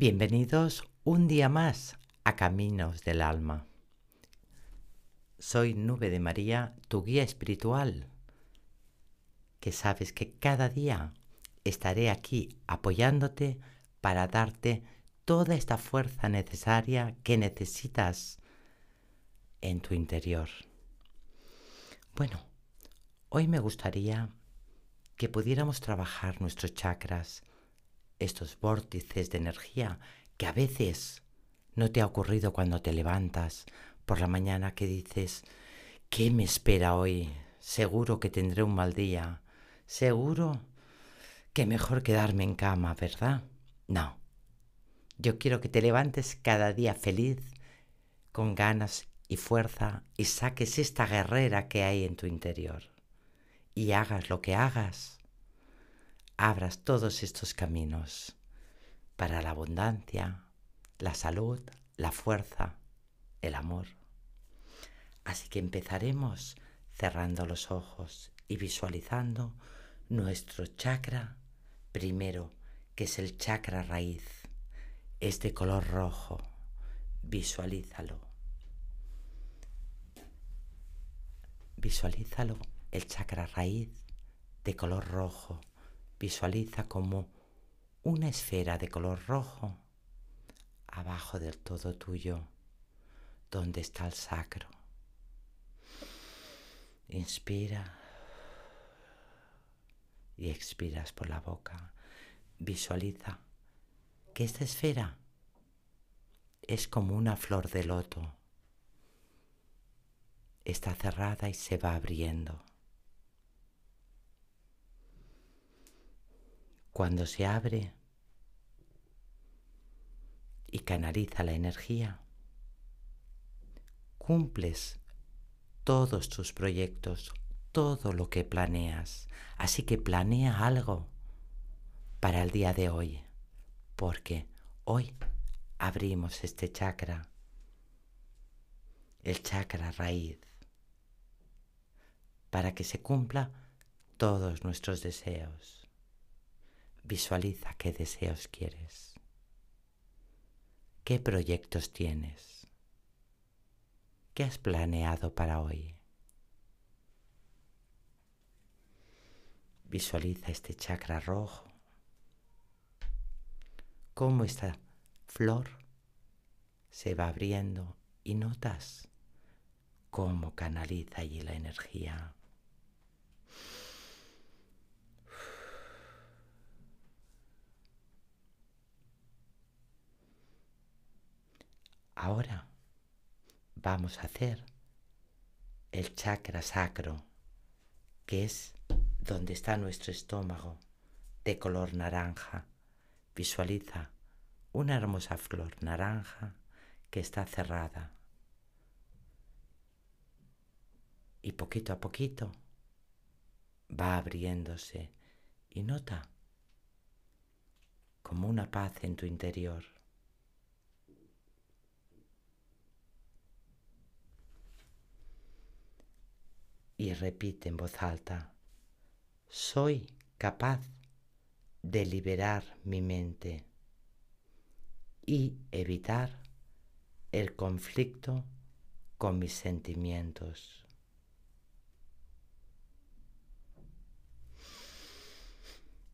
Bienvenidos un día más a Caminos del Alma. Soy Nube de María, tu guía espiritual, que sabes que cada día estaré aquí apoyándote para darte toda esta fuerza necesaria que necesitas en tu interior. Bueno, hoy me gustaría que pudiéramos trabajar nuestros chakras estos vórtices de energía que a veces no te ha ocurrido cuando te levantas por la mañana que dices, ¿qué me espera hoy? Seguro que tendré un mal día. Seguro que mejor quedarme en cama, ¿verdad? No. Yo quiero que te levantes cada día feliz, con ganas y fuerza, y saques esta guerrera que hay en tu interior. Y hagas lo que hagas, abras todos estos caminos para la abundancia, la salud, la fuerza, el amor. Así que empezaremos cerrando los ojos y visualizando nuestro chakra primero, que es el chakra raíz. Es de color rojo. Visualízalo. Visualízalo, el chakra raíz de color rojo Visualiza como una esfera de color rojo abajo del todo tuyo, donde está el sacro. Inspira y expiras por la boca. Visualiza que esta esfera es como una flor de loto. Está cerrada y se va abriendo. Cuando se abre y canaliza la energía, cumples todos tus proyectos, todo lo que planeas. Así que planea algo para el día de hoy, porque hoy abrimos este chakra, el chakra raíz, para que se cumpla todos nuestros deseos. Visualiza qué deseos quieres, qué proyectos tienes, qué has planeado para hoy. Visualiza este chakra rojo, cómo esta flor se va abriendo y notas cómo canaliza allí la energía. Ahora vamos a hacer el chakra sacro, que es donde está nuestro estómago, de color naranja. Visualiza una hermosa flor naranja que está cerrada. Y poquito a poquito va abriéndose y nota como una paz en tu interior. y repite en voz alta, soy capaz de liberar mi mente y evitar el conflicto con mis sentimientos.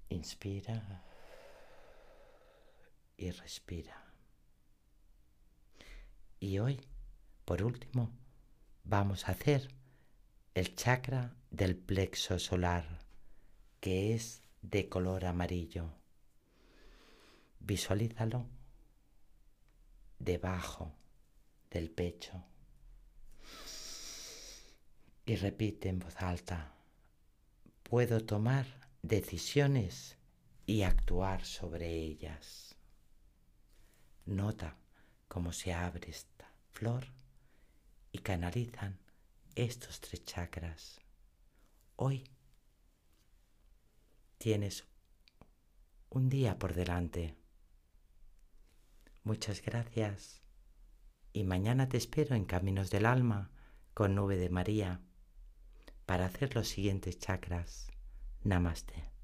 Inspira y respira. Y hoy, por último, vamos a hacer el chakra del plexo solar, que es de color amarillo. Visualízalo debajo del pecho y repite en voz alta, puedo tomar decisiones y actuar sobre ellas. Nota cómo se abre esta flor y canalizan estos tres chakras. Hoy tienes un día por delante. Muchas gracias y mañana te espero en Caminos del Alma con Nube de María para hacer los siguientes chakras. Namaste.